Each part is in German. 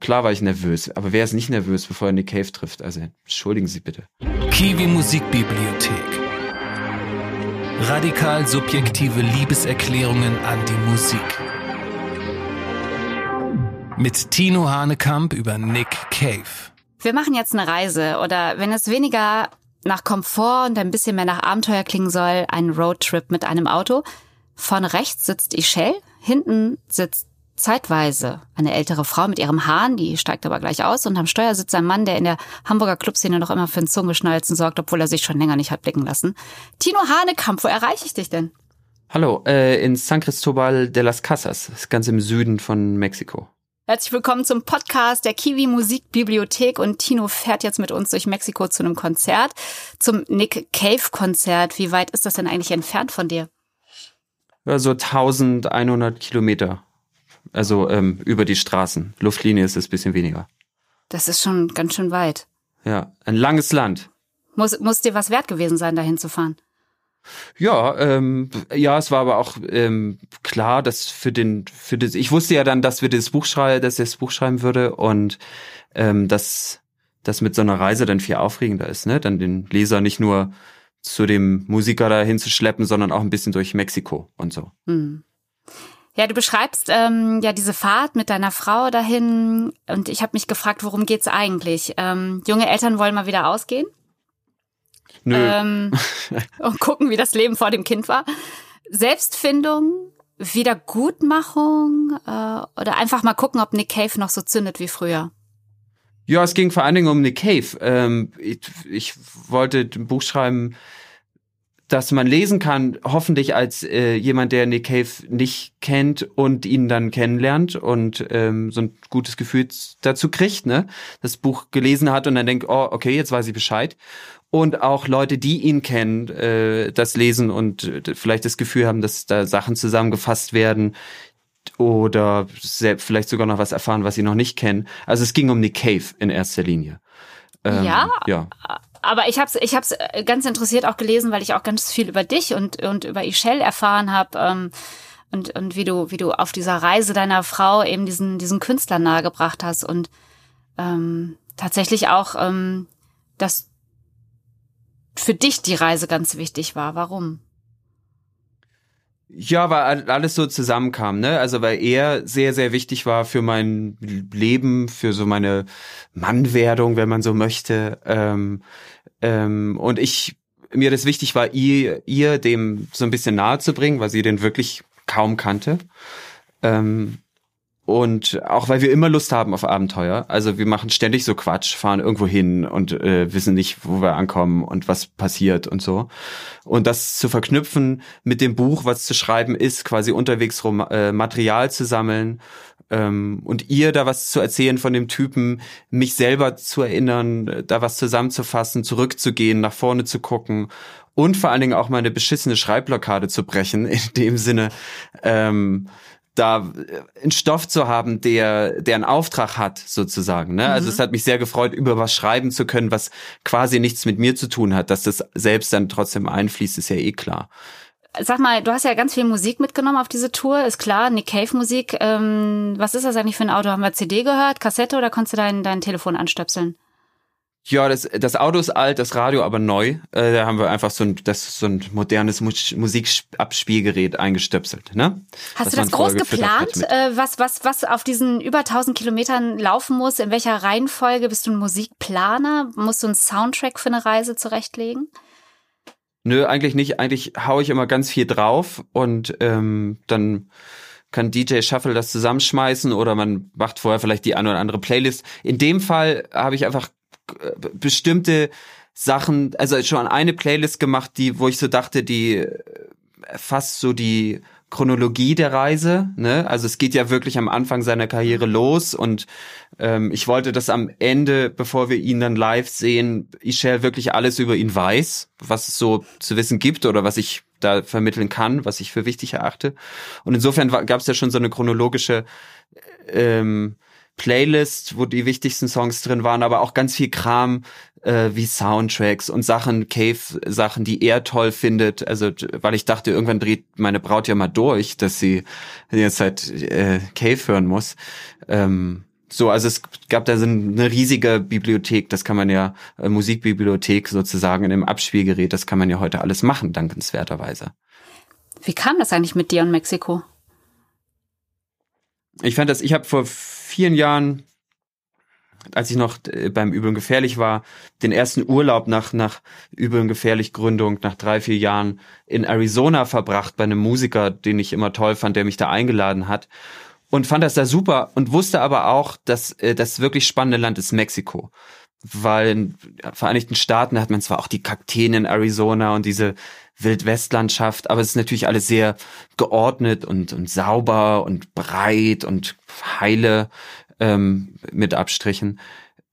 Klar war ich nervös, aber wer ist nicht nervös, bevor er Nick Cave trifft? Also entschuldigen Sie bitte. Kiwi Musikbibliothek. Radikal subjektive Liebeserklärungen an die Musik. Mit Tino Hanekamp über Nick Cave. Wir machen jetzt eine Reise oder wenn es weniger nach Komfort und ein bisschen mehr nach Abenteuer klingen soll, ein Roadtrip mit einem Auto. Vorne rechts sitzt Ischel, hinten sitzt zeitweise eine ältere Frau mit ihrem Hahn, die steigt aber gleich aus und am Steuer sitzt ein Mann, der in der Hamburger Clubszene noch immer für ein Zungeschnalzen sorgt, obwohl er sich schon länger nicht hat blicken lassen. Tino Hanekamp, wo erreiche ich dich denn? Hallo, äh, in San Cristobal de las Casas, ganz im Süden von Mexiko. Herzlich willkommen zum Podcast der Kiwi Musikbibliothek und Tino fährt jetzt mit uns durch Mexiko zu einem Konzert, zum Nick Cave Konzert. Wie weit ist das denn eigentlich entfernt von dir? Ja, so 1100 Kilometer. Also ähm, über die Straßen. Luftlinie ist es bisschen weniger. Das ist schon ganz schön weit. Ja, ein langes Land. Muss, muss dir was wert gewesen sein, dahin zu fahren? Ja, ähm, ja, es war aber auch ähm, klar, dass für den, für das, ich wusste ja dann, dass wir das Buch schreiben, dass ich das Buch schreiben würde und ähm, dass das mit so einer Reise dann viel aufregender ist, ne? Dann den Leser nicht nur zu dem Musiker dahin zu schleppen, sondern auch ein bisschen durch Mexiko und so. Hm. Ja, du beschreibst ähm, ja diese Fahrt mit deiner Frau dahin und ich habe mich gefragt, worum geht's eigentlich? Ähm, junge Eltern wollen mal wieder ausgehen Nö. ähm, und gucken, wie das Leben vor dem Kind war. Selbstfindung, Wiedergutmachung äh, oder einfach mal gucken, ob Nick Cave noch so zündet wie früher. Ja, es ging vor allen Dingen um Nick Cave. Ähm, ich, ich wollte ein Buch schreiben, dass man lesen kann, hoffentlich als äh, jemand, der Nick Cave nicht kennt und ihn dann kennenlernt und ähm, so ein gutes Gefühl dazu kriegt, ne? Das Buch gelesen hat und dann denkt, oh, okay, jetzt weiß ich Bescheid. Und auch Leute, die ihn kennen, äh, das lesen und äh, vielleicht das Gefühl haben, dass da Sachen zusammengefasst werden oder vielleicht sogar noch was erfahren, was sie noch nicht kennen. Also es ging um Nick Cave in erster Linie. Ähm, ja, ja, aber ich habe ich hab's ganz interessiert auch gelesen, weil ich auch ganz viel über dich und, und über Ishel erfahren habe. Ähm, und, und wie du, wie du auf dieser Reise deiner Frau eben diesen, diesen Künstler nahegebracht hast und ähm, tatsächlich auch, ähm, dass für dich die Reise ganz wichtig war. Warum? Ja, weil alles so zusammenkam, ne? Also weil er sehr, sehr wichtig war für mein Leben, für so meine Mannwerdung, wenn man so möchte. Ähm, ähm, und ich mir das wichtig war, ihr, ihr dem so ein bisschen nahe zu bringen, weil sie den wirklich kaum kannte. Ähm, und auch weil wir immer Lust haben auf Abenteuer. Also wir machen ständig so Quatsch, fahren irgendwo hin und äh, wissen nicht, wo wir ankommen und was passiert und so. Und das zu verknüpfen mit dem Buch, was zu schreiben ist, quasi unterwegs rum, äh, Material zu sammeln ähm, und ihr da was zu erzählen von dem Typen, mich selber zu erinnern, da was zusammenzufassen, zurückzugehen, nach vorne zu gucken und vor allen Dingen auch mal eine beschissene Schreibblockade zu brechen, in dem Sinne, ähm, da äh, einen Stoff zu haben, der, der einen Auftrag hat, sozusagen. Ne? Also mhm. Also es hat mich sehr gefreut, über was schreiben zu können, was quasi nichts mit mir zu tun hat. Dass das selbst dann trotzdem einfließt, ist ja eh klar. Sag mal, du hast ja ganz viel Musik mitgenommen auf diese Tour, ist klar, Nick Cave Musik. Ähm, was ist das eigentlich für ein Auto? Haben wir CD gehört, Kassette oder konntest du dein, dein Telefon anstöpseln? Ja, das, das Auto ist alt, das Radio aber neu. Äh, da haben wir einfach so ein, das, so ein modernes Musikabspielgerät eingestöpselt. Ne? Hast was du das groß geplant, äh, was, was, was auf diesen über 1000 Kilometern laufen muss? In welcher Reihenfolge? Bist du ein Musikplaner? Musst du einen Soundtrack für eine Reise zurechtlegen? Nö, eigentlich nicht. Eigentlich hau ich immer ganz viel drauf und ähm, dann kann DJ Shuffle das zusammenschmeißen oder man macht vorher vielleicht die eine oder andere Playlist. In dem Fall habe ich einfach bestimmte Sachen, also schon eine Playlist gemacht, die, wo ich so dachte, die äh, fast so die Chronologie der Reise. Ne? Also es geht ja wirklich am Anfang seiner Karriere los und ähm, ich wollte, dass am Ende, bevor wir ihn dann live sehen, Ishel wirklich alles über ihn weiß, was es so zu wissen gibt oder was ich da vermitteln kann, was ich für wichtig erachte. Und insofern gab es ja schon so eine chronologische ähm, Playlist, wo die wichtigsten Songs drin waren, aber auch ganz viel Kram äh, wie Soundtracks und Sachen, Cave-Sachen, die er toll findet. Also, weil ich dachte, irgendwann dreht meine Braut ja mal durch, dass sie jetzt halt äh, Cave hören muss. Ähm, so, also es gab da so eine riesige Bibliothek, das kann man ja, äh, Musikbibliothek sozusagen in einem Abspielgerät, das kann man ja heute alles machen, dankenswerterweise. Wie kam das eigentlich mit dir und Mexiko? Ich fand das, ich habe vor vielen Jahren, als ich noch äh, beim Übeln gefährlich war, den ersten Urlaub nach, nach Übeln gefährlich Gründung, nach drei, vier Jahren in Arizona verbracht bei einem Musiker, den ich immer toll fand, der mich da eingeladen hat und fand das da super und wusste aber auch, dass äh, das wirklich spannende Land ist Mexiko. Weil in Vereinigten Staaten hat man zwar auch die Kakteen in Arizona und diese Wildwestlandschaft, aber es ist natürlich alles sehr geordnet und, und sauber und breit und heile ähm, mit Abstrichen.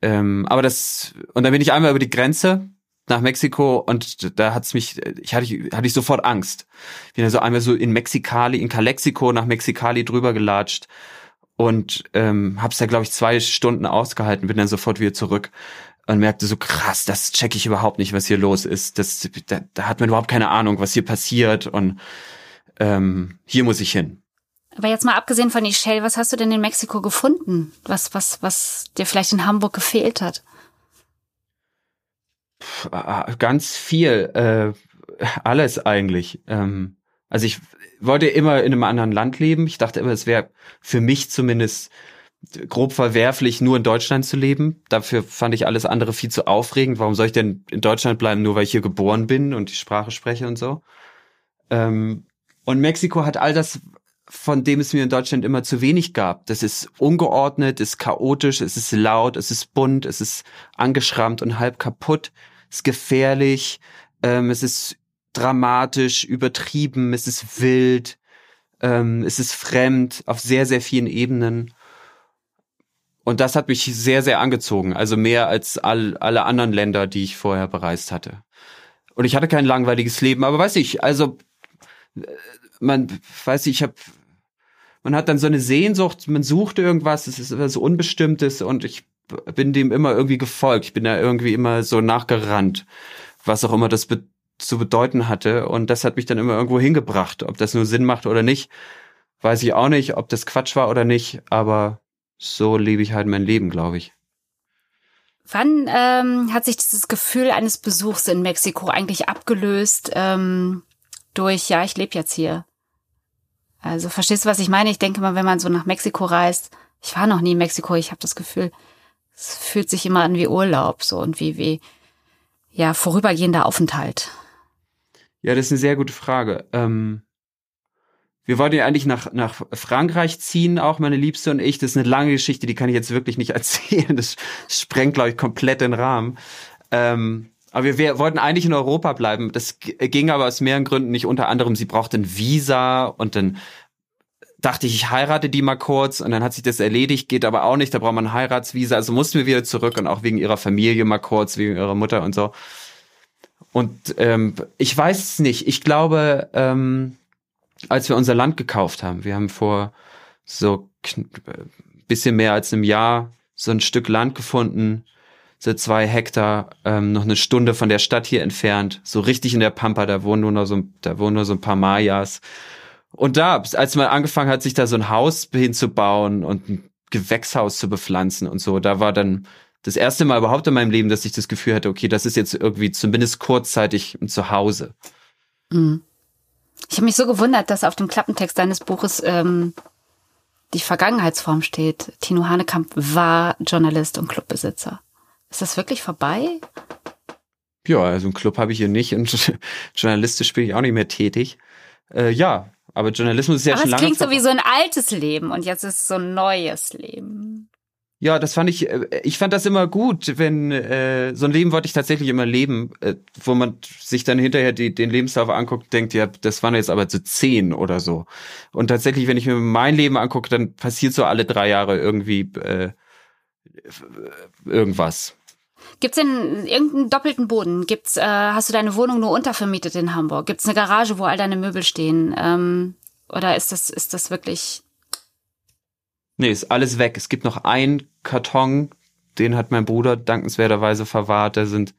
Ähm, aber das, und dann bin ich einmal über die Grenze nach Mexiko und da hat's mich, ich hatte, hatte ich sofort Angst. Bin dann so einmal so in Mexikali, in Calexico nach Mexikali drüber gelatscht und ähm, hab's da glaube ich zwei Stunden ausgehalten, bin dann sofort wieder zurück und merkte so krass, das check ich überhaupt nicht, was hier los ist. Das, da, da hat man überhaupt keine Ahnung, was hier passiert und ähm, hier muss ich hin. Aber jetzt mal abgesehen von Shell, was hast du denn in Mexiko gefunden? Was, was, was dir vielleicht in Hamburg gefehlt hat? ganz viel, äh, alles eigentlich. Ähm, also ich wollte immer in einem anderen Land leben. Ich dachte immer, es wäre für mich zumindest grob verwerflich, nur in Deutschland zu leben. Dafür fand ich alles andere viel zu aufregend. Warum soll ich denn in Deutschland bleiben, nur weil ich hier geboren bin und die Sprache spreche und so? Ähm, und Mexiko hat all das, von dem es mir in Deutschland immer zu wenig gab. Das ist ungeordnet, ist chaotisch, es ist laut, es ist bunt, es ist angeschrammt und halb kaputt ist gefährlich, ähm, es ist dramatisch, übertrieben, es ist wild, ähm, es ist fremd auf sehr, sehr vielen Ebenen. Und das hat mich sehr, sehr angezogen. Also mehr als all, alle anderen Länder, die ich vorher bereist hatte. Und ich hatte kein langweiliges Leben, aber weiß ich, also man weiß ich, ich habe man hat dann so eine Sehnsucht, man sucht irgendwas, es ist etwas Unbestimmtes und ich bin dem immer irgendwie gefolgt. Ich bin da irgendwie immer so nachgerannt, was auch immer das be zu bedeuten hatte. Und das hat mich dann immer irgendwo hingebracht. Ob das nur Sinn macht oder nicht, weiß ich auch nicht. Ob das Quatsch war oder nicht. Aber so lebe ich halt mein Leben, glaube ich. Wann ähm, hat sich dieses Gefühl eines Besuchs in Mexiko eigentlich abgelöst ähm, durch, ja, ich lebe jetzt hier? Also verstehst du, was ich meine? Ich denke mal, wenn man so nach Mexiko reist, ich war noch nie in Mexiko, ich habe das Gefühl, es fühlt sich immer an wie Urlaub so und wie, wie, ja, vorübergehender Aufenthalt. Ja, das ist eine sehr gute Frage. Ähm, wir wollten ja eigentlich nach, nach Frankreich ziehen, auch meine Liebste und ich. Das ist eine lange Geschichte, die kann ich jetzt wirklich nicht erzählen. Das sprengt, glaube ich, komplett den Rahmen. Ähm, aber wir, wir wollten eigentlich in Europa bleiben. Das ging aber aus mehreren Gründen nicht. Unter anderem, sie brauchte ein Visa und dann dachte ich, ich heirate die mal kurz und dann hat sich das erledigt, geht aber auch nicht, da braucht man ein Heiratsvisa, also mussten wir wieder zurück und auch wegen ihrer Familie mal kurz, wegen ihrer Mutter und so. Und ähm, ich weiß es nicht, ich glaube, ähm, als wir unser Land gekauft haben, wir haben vor so bisschen mehr als einem Jahr so ein Stück Land gefunden, so zwei Hektar, ähm, noch eine Stunde von der Stadt hier entfernt, so richtig in der Pampa, da wohnen nur noch so, da wohnen nur so ein paar Mayas. Und da, als man angefangen hat, sich da so ein Haus hinzubauen und ein Gewächshaus zu bepflanzen und so, da war dann das erste Mal überhaupt in meinem Leben, dass ich das Gefühl hatte, okay, das ist jetzt irgendwie zumindest kurzzeitig ein Zuhause. Mhm. Ich habe mich so gewundert, dass auf dem Klappentext deines Buches ähm, die Vergangenheitsform steht. Tino Hanekamp war Journalist und Clubbesitzer. Ist das wirklich vorbei? Ja, also einen Club habe ich hier nicht und journalistisch bin ich auch nicht mehr tätig. Äh, ja, aber Journalismus ist ja Aber schon es lange. klingt so wie so ein altes Leben und jetzt ist so ein neues Leben. Ja, das fand ich, äh, ich fand das immer gut, wenn, äh, so ein Leben wollte ich tatsächlich immer leben, äh, wo man sich dann hinterher die, den Lebenslauf anguckt, denkt, ja, das waren jetzt aber so zehn oder so. Und tatsächlich, wenn ich mir mein Leben angucke, dann passiert so alle drei Jahre irgendwie äh, irgendwas. Gibt's denn irgendeinen doppelten Boden? Gibt's, äh, hast du deine Wohnung nur untervermietet in Hamburg? Gibt's eine Garage, wo all deine Möbel stehen? Ähm, oder ist das, ist das wirklich? Nee, ist alles weg. Es gibt noch einen Karton, den hat mein Bruder dankenswerterweise verwahrt. Da sind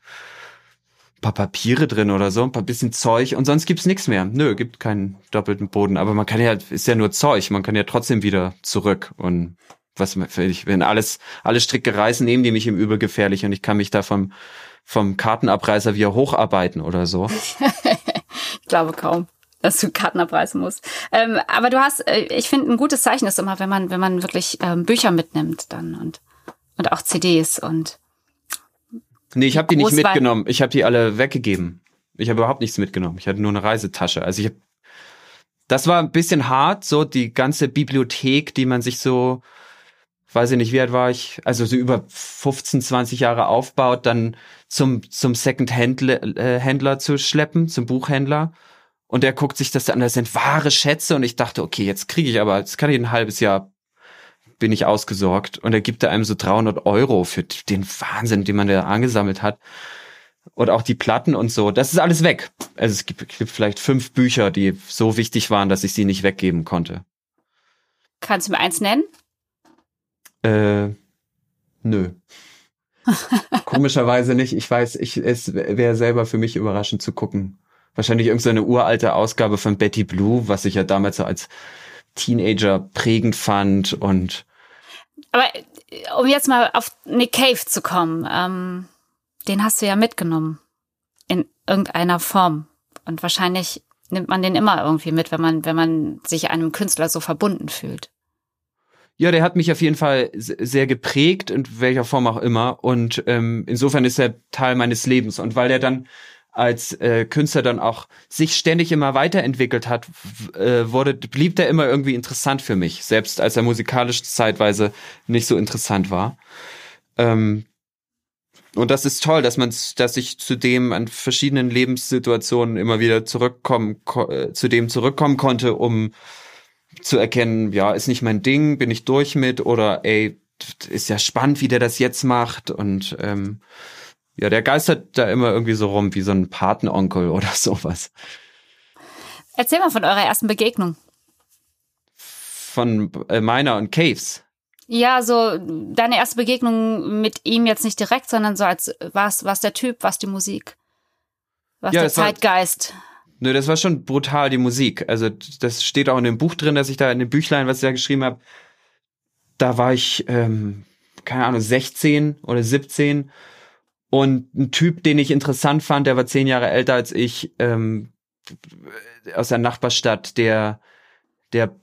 ein paar Papiere drin oder so, ein paar bisschen Zeug und sonst gibt's nichts mehr. Nö, gibt keinen doppelten Boden. Aber man kann ja, ist ja nur Zeug, man kann ja trotzdem wieder zurück und was wenn alles, alle Stricke reißen, nehmen die mich im Übel gefährlich und ich kann mich da vom, vom Kartenabreißer wieder hocharbeiten oder so. ich glaube kaum dass du Karten abreißen musst. Ähm, aber du hast, äh, ich finde, ein gutes Zeichen ist immer, wenn man, wenn man wirklich ähm, Bücher mitnimmt dann und, und auch CDs und. Nee, ich habe die nicht mitgenommen. Ich habe die alle weggegeben. Ich habe überhaupt nichts mitgenommen. Ich hatte nur eine Reisetasche. Also ich habe das war ein bisschen hart, so die ganze Bibliothek, die man sich so weiß ich nicht, wie alt war ich, also so über 15, 20 Jahre aufbaut, dann zum, zum Second-Händler äh, zu schleppen, zum Buchhändler. Und der guckt sich das an, das sind wahre Schätze. Und ich dachte, okay, jetzt kriege ich aber, jetzt kann ich ein halbes Jahr, bin ich ausgesorgt. Und er gibt da einem so 300 Euro für den Wahnsinn, den man da angesammelt hat. Und auch die Platten und so, das ist alles weg. Also es gibt, gibt vielleicht fünf Bücher, die so wichtig waren, dass ich sie nicht weggeben konnte. Kannst du mir eins nennen? Äh, nö. Komischerweise nicht. Ich weiß, ich, es wäre selber für mich überraschend zu gucken. Wahrscheinlich irgendeine so uralte Ausgabe von Betty Blue, was ich ja damals so als Teenager prägend fand und. Aber um jetzt mal auf Nick Cave zu kommen, ähm, den hast du ja mitgenommen. In irgendeiner Form. Und wahrscheinlich nimmt man den immer irgendwie mit, wenn man, wenn man sich einem Künstler so verbunden fühlt. Ja, der hat mich auf jeden Fall sehr geprägt, in welcher Form auch immer. Und ähm, insofern ist er Teil meines Lebens. Und weil der dann als äh, Künstler dann auch sich ständig immer weiterentwickelt hat, äh, wurde, blieb der immer irgendwie interessant für mich, selbst als er musikalisch zeitweise nicht so interessant war. Ähm, und das ist toll, dass man, dass ich zu dem an verschiedenen Lebenssituationen immer wieder zurückkommen, äh, zu dem zurückkommen konnte, um zu erkennen, ja, ist nicht mein Ding, bin ich durch mit oder ey, ist ja spannend, wie der das jetzt macht und ähm, ja, der geistert da immer irgendwie so rum wie so ein Patenonkel oder sowas. Erzähl mal von eurer ersten Begegnung. Von äh, meiner und Caves. Ja, so deine erste Begegnung mit ihm jetzt nicht direkt, sondern so als was was der Typ, was die Musik, was ja, der Zeitgeist. War, Nö, das war schon brutal, die Musik. Also das steht auch in dem Buch drin, dass ich da in dem Büchlein, was ich da geschrieben habe, da war ich, ähm, keine Ahnung, 16 oder 17 und ein Typ, den ich interessant fand, der war zehn Jahre älter als ich, ähm, aus der Nachbarstadt, der, der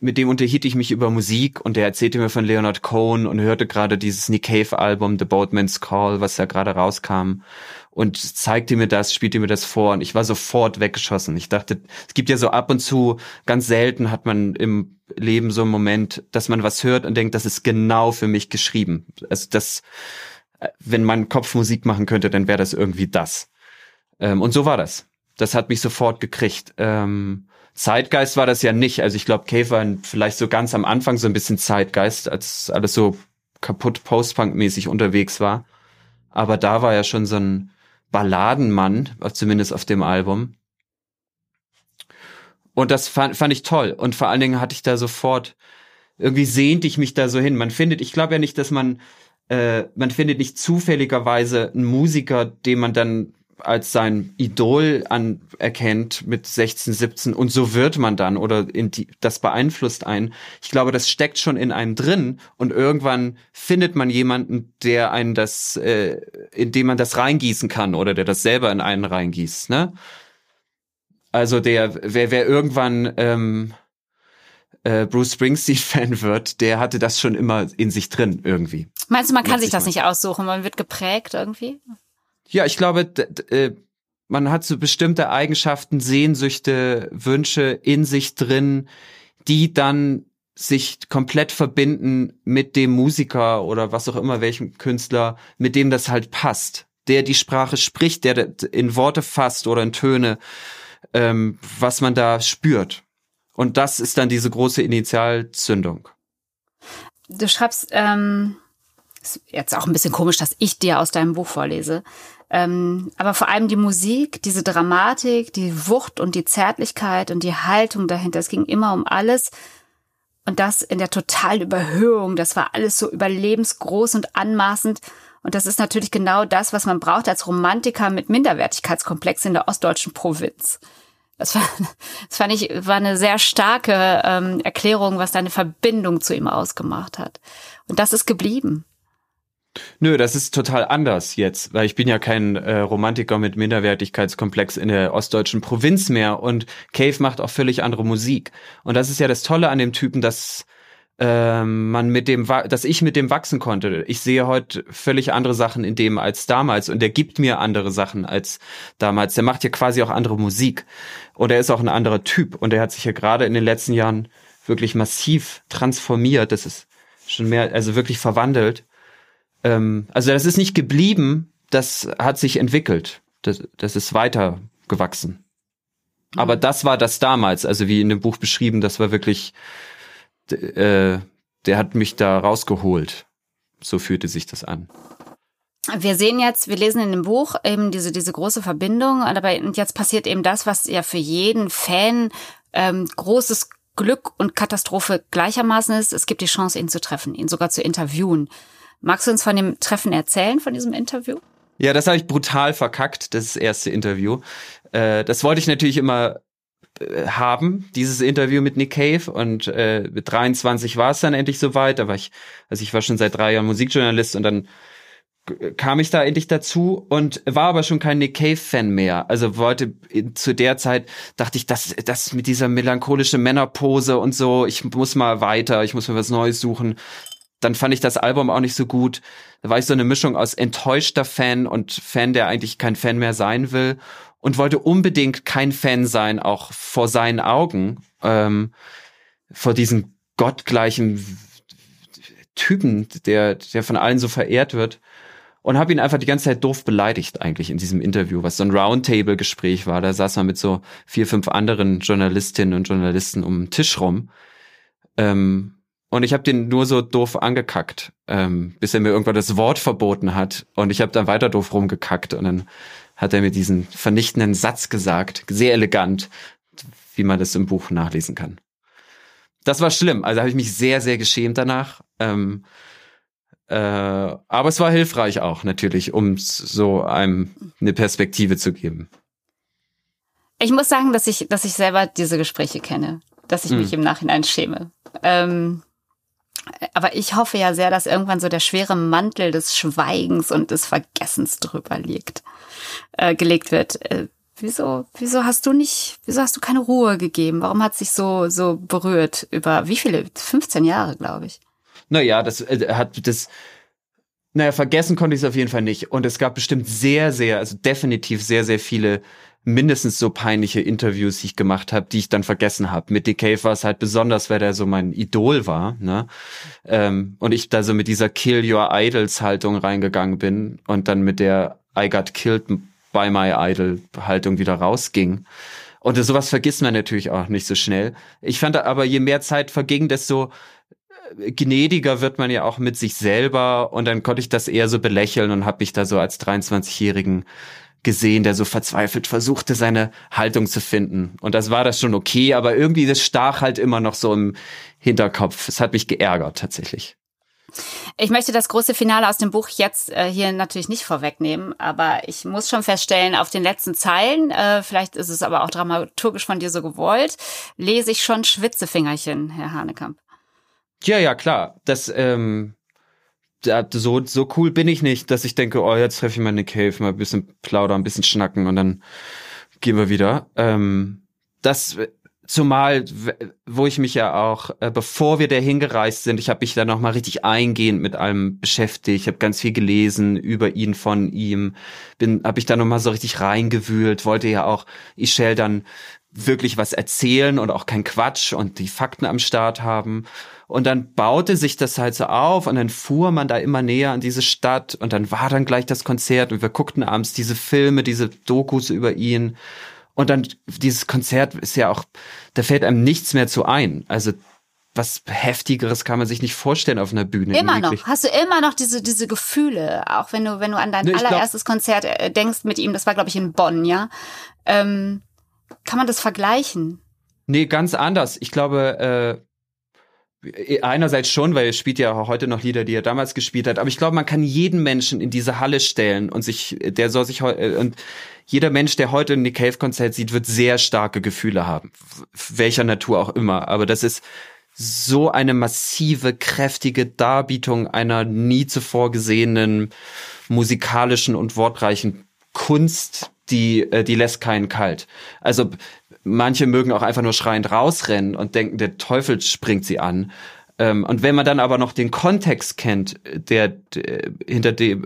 mit dem unterhielt ich mich über Musik und der erzählte mir von Leonard Cohen und hörte gerade dieses Nick Cave Album The Boatman's Call, was ja gerade rauskam und zeigte mir das, spielte mir das vor und ich war sofort weggeschossen. Ich dachte, es gibt ja so ab und zu, ganz selten hat man im Leben so einen Moment, dass man was hört und denkt, das ist genau für mich geschrieben. Also das, wenn mein Kopf Musik machen könnte, dann wäre das irgendwie das. Ähm, und so war das. Das hat mich sofort gekriegt. Ähm, Zeitgeist war das ja nicht. Also ich glaube, Cave war vielleicht so ganz am Anfang so ein bisschen Zeitgeist, als alles so kaputt Post-Punk-mäßig unterwegs war. Aber da war ja schon so ein Balladenmann, zumindest auf dem Album. Und das fand, fand ich toll. Und vor allen Dingen hatte ich da sofort, irgendwie sehnte ich mich da so hin. Man findet, ich glaube ja nicht, dass man, äh, man findet nicht zufälligerweise einen Musiker, den man dann als sein Idol anerkennt mit 16, 17 und so wird man dann oder die, das beeinflusst einen. Ich glaube, das steckt schon in einem drin und irgendwann findet man jemanden, der einen das, äh, in dem man das reingießen kann oder der das selber in einen reingießt, ne? Also der, wer, wer irgendwann ähm, äh, Bruce Springsteen-Fan wird, der hatte das schon immer in sich drin irgendwie. Meinst du, man kann sich das nicht aussuchen, man wird geprägt irgendwie? Ja, ich glaube, äh, man hat so bestimmte Eigenschaften, Sehnsüchte, Wünsche in sich drin, die dann sich komplett verbinden mit dem Musiker oder was auch immer, welchem Künstler, mit dem das halt passt. Der die Sprache spricht, der in Worte fasst oder in Töne, ähm, was man da spürt. Und das ist dann diese große Initialzündung. Du schreibst, ähm, ist jetzt auch ein bisschen komisch, dass ich dir aus deinem Buch vorlese. Ähm, aber vor allem die Musik, diese Dramatik, die Wucht und die Zärtlichkeit und die Haltung dahinter. Es ging immer um alles. Und das in der totalen Überhöhung. Das war alles so überlebensgroß und anmaßend. Und das ist natürlich genau das, was man braucht als Romantiker mit Minderwertigkeitskomplex in der ostdeutschen Provinz. Das, war, das fand ich, war eine sehr starke ähm, Erklärung, was deine Verbindung zu ihm ausgemacht hat. Und das ist geblieben. Nö, das ist total anders jetzt, weil ich bin ja kein äh, Romantiker mit Minderwertigkeitskomplex in der ostdeutschen Provinz mehr und Cave macht auch völlig andere Musik. Und das ist ja das Tolle an dem Typen, dass ähm, man mit dem, dass ich mit dem wachsen konnte. Ich sehe heute völlig andere Sachen in dem als damals und der gibt mir andere Sachen als damals. Der macht ja quasi auch andere Musik und er ist auch ein anderer Typ und er hat sich ja gerade in den letzten Jahren wirklich massiv transformiert. Das ist schon mehr, also wirklich verwandelt ähm, also das ist nicht geblieben, das hat sich entwickelt. Das, das ist weiter gewachsen. Aber mhm. das war das damals, also wie in dem Buch beschrieben, das war wirklich, äh, der hat mich da rausgeholt. So fühlte sich das an. Wir sehen jetzt, wir lesen in dem Buch eben diese, diese große Verbindung, aber und jetzt passiert eben das, was ja für jeden Fan ähm, großes Glück und Katastrophe gleichermaßen ist. Es gibt die Chance, ihn zu treffen, ihn sogar zu interviewen. Magst du uns von dem Treffen erzählen, von diesem Interview? Ja, das habe ich brutal verkackt, das erste Interview. Äh, das wollte ich natürlich immer äh, haben, dieses Interview mit Nick Cave und äh, mit 23 war es dann endlich soweit, da war ich, also ich war schon seit drei Jahren Musikjournalist und dann kam ich da endlich dazu und war aber schon kein Nick Cave Fan mehr. Also wollte zu der Zeit dachte ich, das das mit dieser melancholische Männerpose und so, ich muss mal weiter, ich muss mir was Neues suchen dann fand ich das Album auch nicht so gut. Da war ich so eine Mischung aus enttäuschter Fan und Fan, der eigentlich kein Fan mehr sein will und wollte unbedingt kein Fan sein, auch vor seinen Augen, ähm, vor diesem gottgleichen Typen, der, der von allen so verehrt wird. Und habe ihn einfach die ganze Zeit doof beleidigt eigentlich in diesem Interview, was so ein Roundtable-Gespräch war. Da saß man mit so vier, fünf anderen Journalistinnen und Journalisten um den Tisch rum. Ähm, und ich habe den nur so doof angekackt, ähm, bis er mir irgendwann das Wort verboten hat. Und ich habe dann weiter doof rumgekackt. Und dann hat er mir diesen vernichtenden Satz gesagt, sehr elegant, wie man das im Buch nachlesen kann. Das war schlimm. Also habe ich mich sehr, sehr geschämt danach. Ähm, äh, aber es war hilfreich auch natürlich, um so einem eine Perspektive zu geben. Ich muss sagen, dass ich, dass ich selber diese Gespräche kenne, dass ich hm. mich im Nachhinein schäme. Ähm, aber ich hoffe ja sehr, dass irgendwann so der schwere Mantel des Schweigens und des Vergessens drüber liegt, äh, gelegt wird. Äh, wieso, wieso hast du nicht, wieso hast du keine Ruhe gegeben? Warum hat sich so, so berührt über wie viele? 15 Jahre, glaube ich. Naja, das äh, hat das, naja, vergessen konnte ich es auf jeden Fall nicht. Und es gab bestimmt sehr, sehr, also definitiv sehr, sehr viele mindestens so peinliche Interviews, die ich gemacht habe, die ich dann vergessen habe. Mit Cave war es halt besonders, weil der so mein Idol war, ne? Ähm, und ich da so mit dieser Kill Your Idols Haltung reingegangen bin und dann mit der I got killed by my idol Haltung wieder rausging. Und sowas vergisst man natürlich auch nicht so schnell. Ich fand aber, je mehr Zeit verging, desto gnädiger wird man ja auch mit sich selber und dann konnte ich das eher so belächeln und habe mich da so als 23-jährigen gesehen, der so verzweifelt versuchte, seine Haltung zu finden. Und das war das schon okay, aber irgendwie das stach halt immer noch so im Hinterkopf. Es hat mich geärgert tatsächlich. Ich möchte das große Finale aus dem Buch jetzt äh, hier natürlich nicht vorwegnehmen, aber ich muss schon feststellen, auf den letzten Zeilen, äh, vielleicht ist es aber auch dramaturgisch von dir so gewollt, lese ich schon Schwitzefingerchen, Herr Hanekamp. Ja, ja, klar. Das, ähm, so, so cool bin ich nicht, dass ich denke, oh, jetzt treffe ich mal Nick Cave, mal ein bisschen plaudern, ein bisschen schnacken und dann gehen wir wieder. Ähm, das, zumal, wo ich mich ja auch, äh, bevor wir dahin gereist sind, ich habe mich da noch mal richtig eingehend mit allem beschäftigt, habe ganz viel gelesen über ihn, von ihm, bin, habe ich da noch mal so richtig reingewühlt, wollte ja auch Ischel dann wirklich was erzählen und auch kein Quatsch und die Fakten am Start haben. Und dann baute sich das halt so auf und dann fuhr man da immer näher an diese Stadt und dann war dann gleich das Konzert und wir guckten abends diese Filme, diese Dokus über ihn. Und dann dieses Konzert ist ja auch, da fällt einem nichts mehr zu ein. Also was heftigeres kann man sich nicht vorstellen auf einer Bühne. Immer noch. Hast du immer noch diese diese Gefühle, auch wenn du wenn du an dein ne, allererstes glaub, Konzert äh, denkst mit ihm. Das war glaube ich in Bonn, ja. Ähm, kann man das vergleichen? Nee, ganz anders. Ich glaube, äh, einerseits schon, weil er spielt ja heute noch Lieder, die er damals gespielt hat, aber ich glaube, man kann jeden Menschen in diese Halle stellen und sich, der soll sich heute, und jeder Mensch, der heute ein Nick Cave Konzert sieht, wird sehr starke Gefühle haben. Welcher Natur auch immer. Aber das ist so eine massive, kräftige Darbietung einer nie zuvor gesehenen musikalischen und wortreichen Kunst, die, äh, die lässt keinen kalt. Also manche mögen auch einfach nur schreiend rausrennen und denken, der Teufel springt sie an. Ähm, und wenn man dann aber noch den Kontext kennt, der, der hinter dem,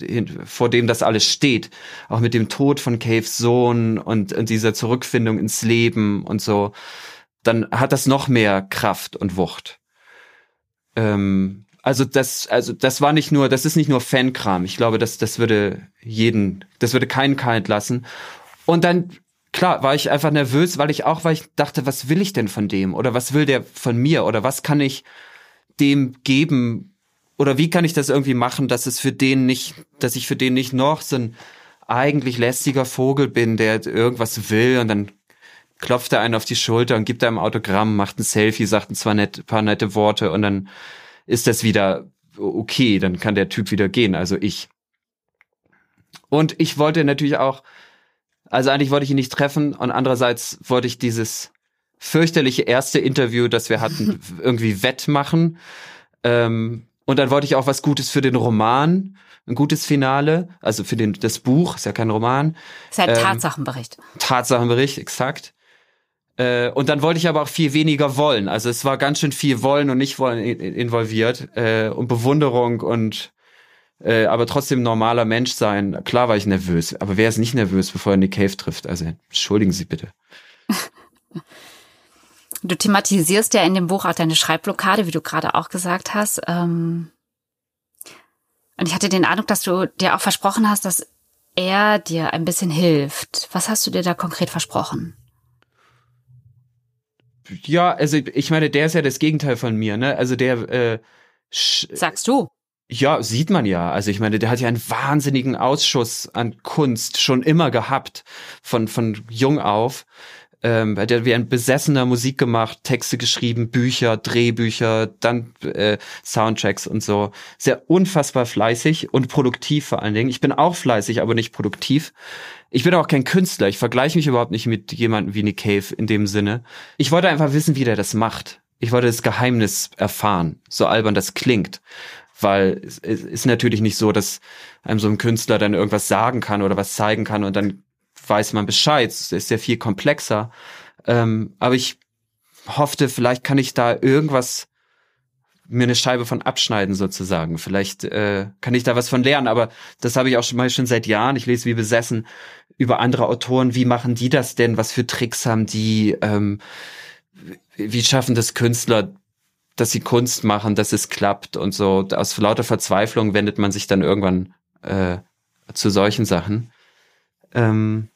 äh, vor dem das alles steht, auch mit dem Tod von Caves Sohn und, und dieser Zurückfindung ins Leben und so, dann hat das noch mehr Kraft und Wucht. Ähm, also das, also das war nicht nur, das ist nicht nur Fankram. Ich glaube, das, das würde jeden, das würde keinen kalt lassen. Und dann, klar, war ich einfach nervös, weil ich auch, weil ich dachte, was will ich denn von dem? Oder was will der von mir? Oder was kann ich dem geben? Oder wie kann ich das irgendwie machen, dass es für den nicht, dass ich für den nicht noch so ein eigentlich lästiger Vogel bin, der irgendwas will und dann klopft er einen auf die Schulter und gibt einem Autogramm, macht ein Selfie, sagt ein paar nette Worte und dann ist das wieder okay, dann kann der Typ wieder gehen, also ich. Und ich wollte natürlich auch, also eigentlich wollte ich ihn nicht treffen und andererseits wollte ich dieses fürchterliche erste Interview, das wir hatten, irgendwie wettmachen. Ähm, und dann wollte ich auch was Gutes für den Roman, ein gutes Finale, also für den, das Buch, ist ja kein Roman. Ist ein ähm, Tatsachenbericht. Tatsachenbericht, exakt. Äh, und dann wollte ich aber auch viel weniger wollen. Also es war ganz schön viel Wollen und nicht Wollen involviert äh, und Bewunderung und äh, aber trotzdem normaler Mensch sein. Klar war ich nervös, aber wer ist nicht nervös, bevor er in die Cave trifft? Also entschuldigen Sie bitte. Du thematisierst ja in dem Buch auch deine Schreibblockade, wie du gerade auch gesagt hast. Ähm und ich hatte den Eindruck, dass du dir auch versprochen hast, dass er dir ein bisschen hilft. Was hast du dir da konkret versprochen? Ja, also ich meine, der ist ja das Gegenteil von mir, ne? Also der äh, Sagst du? Ja, sieht man ja. Also ich meine, der hat ja einen wahnsinnigen Ausschuss an Kunst schon immer gehabt, von, von jung auf. Ähm, der hat wie ein besessener Musik gemacht, Texte geschrieben, Bücher, Drehbücher, dann äh, Soundtracks und so. Sehr unfassbar fleißig und produktiv vor allen Dingen. Ich bin auch fleißig, aber nicht produktiv. Ich bin auch kein Künstler. Ich vergleiche mich überhaupt nicht mit jemandem wie Nick Cave in dem Sinne. Ich wollte einfach wissen, wie der das macht. Ich wollte das Geheimnis erfahren, so albern das klingt. Weil es ist natürlich nicht so, dass einem so ein Künstler dann irgendwas sagen kann oder was zeigen kann und dann weiß man Bescheid. Es ist ja viel komplexer. Ähm, aber ich hoffte, vielleicht kann ich da irgendwas mir eine Scheibe von abschneiden sozusagen. Vielleicht äh, kann ich da was von lernen, aber das habe ich auch schon mal schon seit Jahren. Ich lese wie besessen über andere Autoren. Wie machen die das denn? Was für Tricks haben die? Ähm, wie schaffen das Künstler, dass sie Kunst machen, dass es klappt und so. Aus lauter Verzweiflung wendet man sich dann irgendwann äh, zu solchen Sachen. Ähm,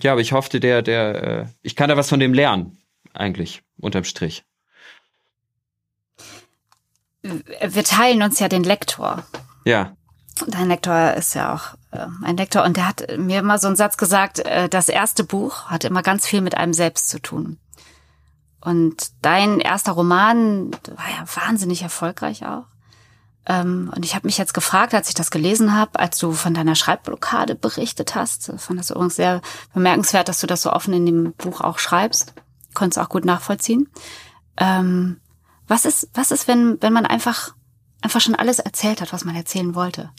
ja, aber ich hoffte, der, der, äh, ich kann da was von dem lernen, eigentlich, unterm Strich wir teilen uns ja den Lektor. Ja. Dein Lektor ist ja auch äh, ein Lektor und der hat mir immer so einen Satz gesagt, äh, das erste Buch hat immer ganz viel mit einem selbst zu tun. Und dein erster Roman war ja wahnsinnig erfolgreich auch. Ähm, und ich habe mich jetzt gefragt, als ich das gelesen habe, als du von deiner Schreibblockade berichtet hast, fand das übrigens sehr bemerkenswert, dass du das so offen in dem Buch auch schreibst. Konntest auch gut nachvollziehen. Ähm, was ist, was ist, wenn, wenn man einfach, einfach schon alles erzählt hat, was man erzählen wollte?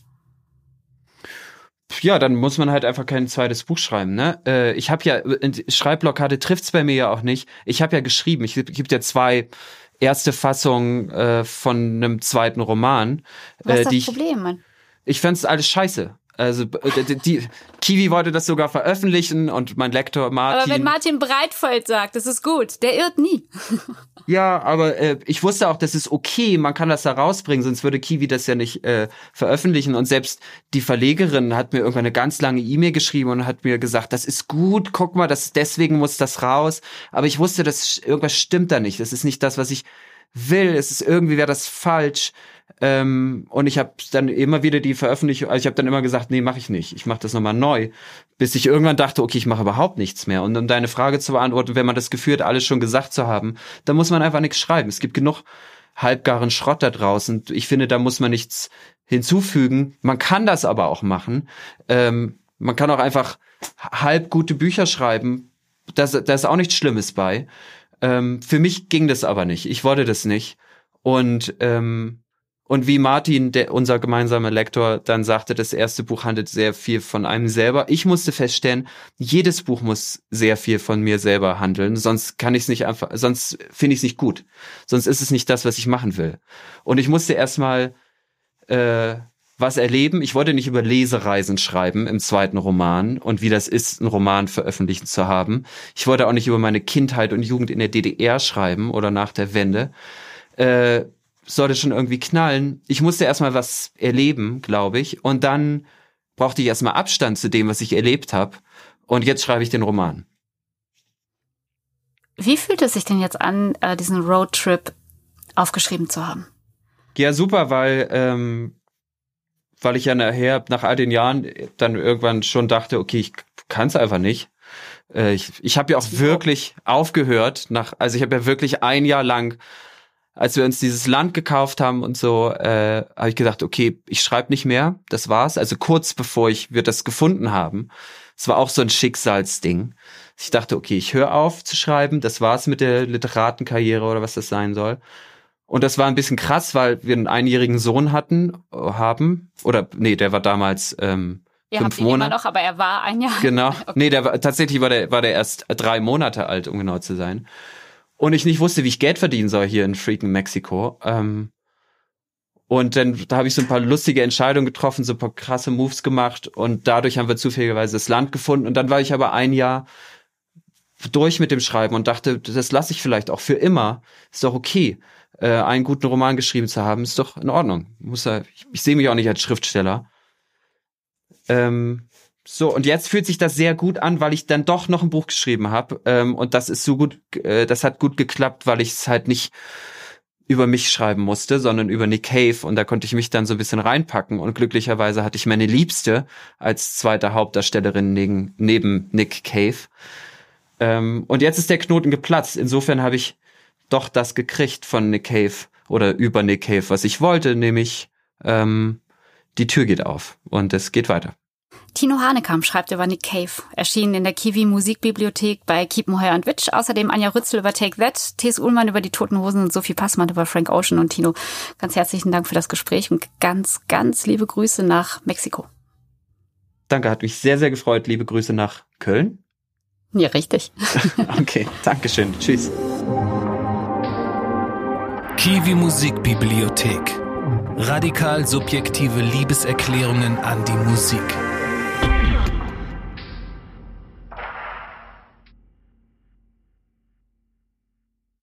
Ja, dann muss man halt einfach kein zweites Buch schreiben, ne? Äh, ich habe ja, Schreibblockade trifft's bei mir ja auch nicht. Ich habe ja geschrieben, ich gibt ja zwei erste Fassungen äh, von einem zweiten Roman. Was ist äh, das Problem, Mann? Ich fand's alles scheiße. Also äh, die, Kiwi wollte das sogar veröffentlichen und mein Lektor Martin. Aber wenn Martin Breitfeld sagt, das ist gut, der irrt nie. ja, aber äh, ich wusste auch, das ist okay, man kann das da rausbringen, sonst würde Kiwi das ja nicht äh, veröffentlichen. Und selbst die Verlegerin hat mir irgendwann eine ganz lange E-Mail geschrieben und hat mir gesagt, das ist gut, guck mal, das deswegen muss das raus. Aber ich wusste, dass irgendwas stimmt da nicht. Das ist nicht das, was ich will. Es ist irgendwie wäre das falsch. Ähm, und ich habe dann immer wieder die Veröffentlichung, also ich habe dann immer gesagt, nee, mache ich nicht. Ich mache das nochmal neu. Bis ich irgendwann dachte, okay, ich mache überhaupt nichts mehr. Und um deine Frage zu beantworten, wenn man das Gefühl hat, alles schon gesagt zu haben, dann muss man einfach nichts schreiben. Es gibt genug halbgaren Schrott da draußen. Ich finde, da muss man nichts hinzufügen. Man kann das aber auch machen. Ähm, man kann auch einfach halb gute Bücher schreiben. Da ist auch nichts Schlimmes bei. Ähm, für mich ging das aber nicht. Ich wollte das nicht. Und ähm, und wie Martin, der, unser gemeinsamer Lektor, dann sagte, das erste Buch handelt sehr viel von einem selber. Ich musste feststellen, jedes Buch muss sehr viel von mir selber handeln, sonst kann ich es nicht einfach, sonst finde ich es nicht gut. Sonst ist es nicht das, was ich machen will. Und ich musste erstmal äh, was erleben. Ich wollte nicht über Lesereisen schreiben im zweiten Roman und wie das ist, einen Roman veröffentlichen zu haben. Ich wollte auch nicht über meine Kindheit und Jugend in der DDR schreiben oder nach der Wende. Äh, sollte schon irgendwie knallen. Ich musste erstmal was erleben, glaube ich. Und dann brauchte ich erstmal Abstand zu dem, was ich erlebt habe. Und jetzt schreibe ich den Roman. Wie fühlt es sich denn jetzt an, äh, diesen Roadtrip aufgeschrieben zu haben? Ja, super, weil, ähm, weil ich ja nachher, nach all den Jahren, dann irgendwann schon dachte, okay, ich kann es einfach nicht. Äh, ich ich habe ja auch wirklich aufgehört, nach, also ich habe ja wirklich ein Jahr lang als wir uns dieses Land gekauft haben und so, äh, habe ich gedacht, okay, ich schreibe nicht mehr, das war's. Also kurz bevor ich wir das gefunden haben, es war auch so ein Schicksalsding. Ich dachte, okay, ich höre auf zu schreiben, das war's mit der Literatenkarriere oder was das sein soll. Und das war ein bisschen krass, weil wir einen einjährigen Sohn hatten, haben, oder nee, der war damals ähm, Ihr fünf habt ihn Monate. immer noch, aber er war ein Jahr. Genau. Okay. Nee, der war tatsächlich war der war der erst drei Monate alt, um genau zu sein und ich nicht wusste, wie ich Geld verdienen soll hier in freaking Mexiko. Ähm, und dann da habe ich so ein paar lustige Entscheidungen getroffen, so ein paar krasse Moves gemacht und dadurch haben wir zufälligerweise das Land gefunden. Und dann war ich aber ein Jahr durch mit dem Schreiben und dachte, das lasse ich vielleicht auch für immer. Ist doch okay. Äh, einen guten Roman geschrieben zu haben, ist doch in Ordnung. Muss ja, ich, ich sehe mich auch nicht als Schriftsteller. Ähm, so, und jetzt fühlt sich das sehr gut an, weil ich dann doch noch ein Buch geschrieben habe. Ähm, und das ist so gut, äh, das hat gut geklappt, weil ich es halt nicht über mich schreiben musste, sondern über Nick Cave. Und da konnte ich mich dann so ein bisschen reinpacken. Und glücklicherweise hatte ich meine Liebste als zweite Hauptdarstellerin neben, neben Nick Cave. Ähm, und jetzt ist der Knoten geplatzt. Insofern habe ich doch das gekriegt von Nick Cave oder über Nick Cave, was ich wollte, nämlich ähm, die Tür geht auf und es geht weiter. Tino Hanekamp schreibt über Nick Cave, erschienen in der Kiwi Musikbibliothek bei Kiepenheuer und Witsch. Außerdem Anja Rützel über Take That, T.S. Ullmann über die Toten Hosen und Sophie Passmann über Frank Ocean und Tino. Ganz herzlichen Dank für das Gespräch und ganz, ganz liebe Grüße nach Mexiko. Danke, hat mich sehr, sehr gefreut. Liebe Grüße nach Köln. Ja, richtig. okay, Dankeschön. Tschüss. Kiwi Musikbibliothek. Radikal subjektive Liebeserklärungen an die Musik.